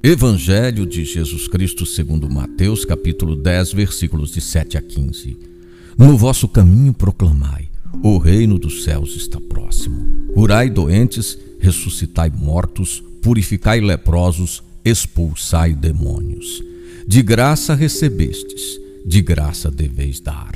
Evangelho de Jesus Cristo segundo Mateus, capítulo 10, versículos de 7 a 15. No vosso caminho proclamai: o reino dos céus está próximo. Curai doentes, ressuscitai mortos, purificai leprosos, expulsai demônios. De graça recebestes, de graça deveis dar.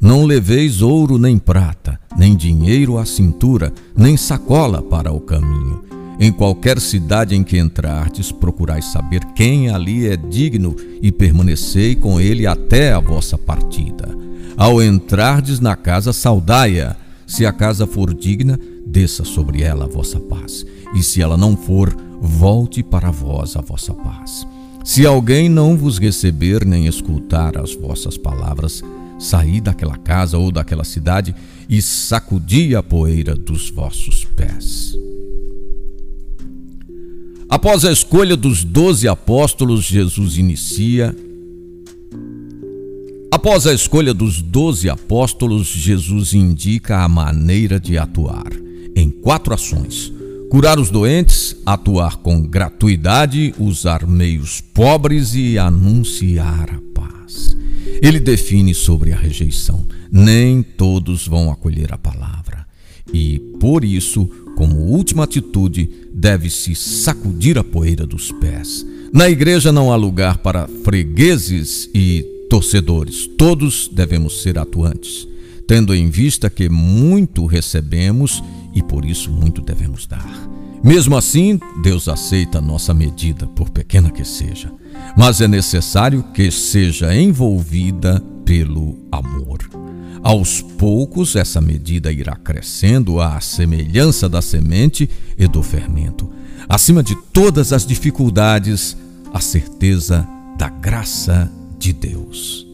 Não leveis ouro nem prata, nem dinheiro à cintura, nem sacola para o caminho em qualquer cidade em que entrardes, procurai saber quem ali é digno e permanecei com ele até a vossa partida. Ao entrardes na casa, saudai-a. Se a casa for digna, desça sobre ela a vossa paz. E se ela não for, volte para vós a vossa paz. Se alguém não vos receber nem escutar as vossas palavras, saí daquela casa ou daquela cidade e sacudi a poeira dos vossos pés. Após a escolha dos doze apóstolos, Jesus inicia. Após a escolha dos doze apóstolos, Jesus indica a maneira de atuar em quatro ações: curar os doentes, atuar com gratuidade, usar meios pobres e anunciar a paz. Ele define sobre a rejeição: nem todos vão acolher a palavra. E, por isso, como última atitude, deve-se sacudir a poeira dos pés. Na igreja não há lugar para fregueses e torcedores. Todos devemos ser atuantes, tendo em vista que muito recebemos e por isso muito devemos dar. Mesmo assim, Deus aceita nossa medida, por pequena que seja, mas é necessário que seja envolvida pelo amor. Aos poucos, essa medida irá crescendo à semelhança da semente e do fermento. Acima de todas as dificuldades, a certeza da graça de Deus.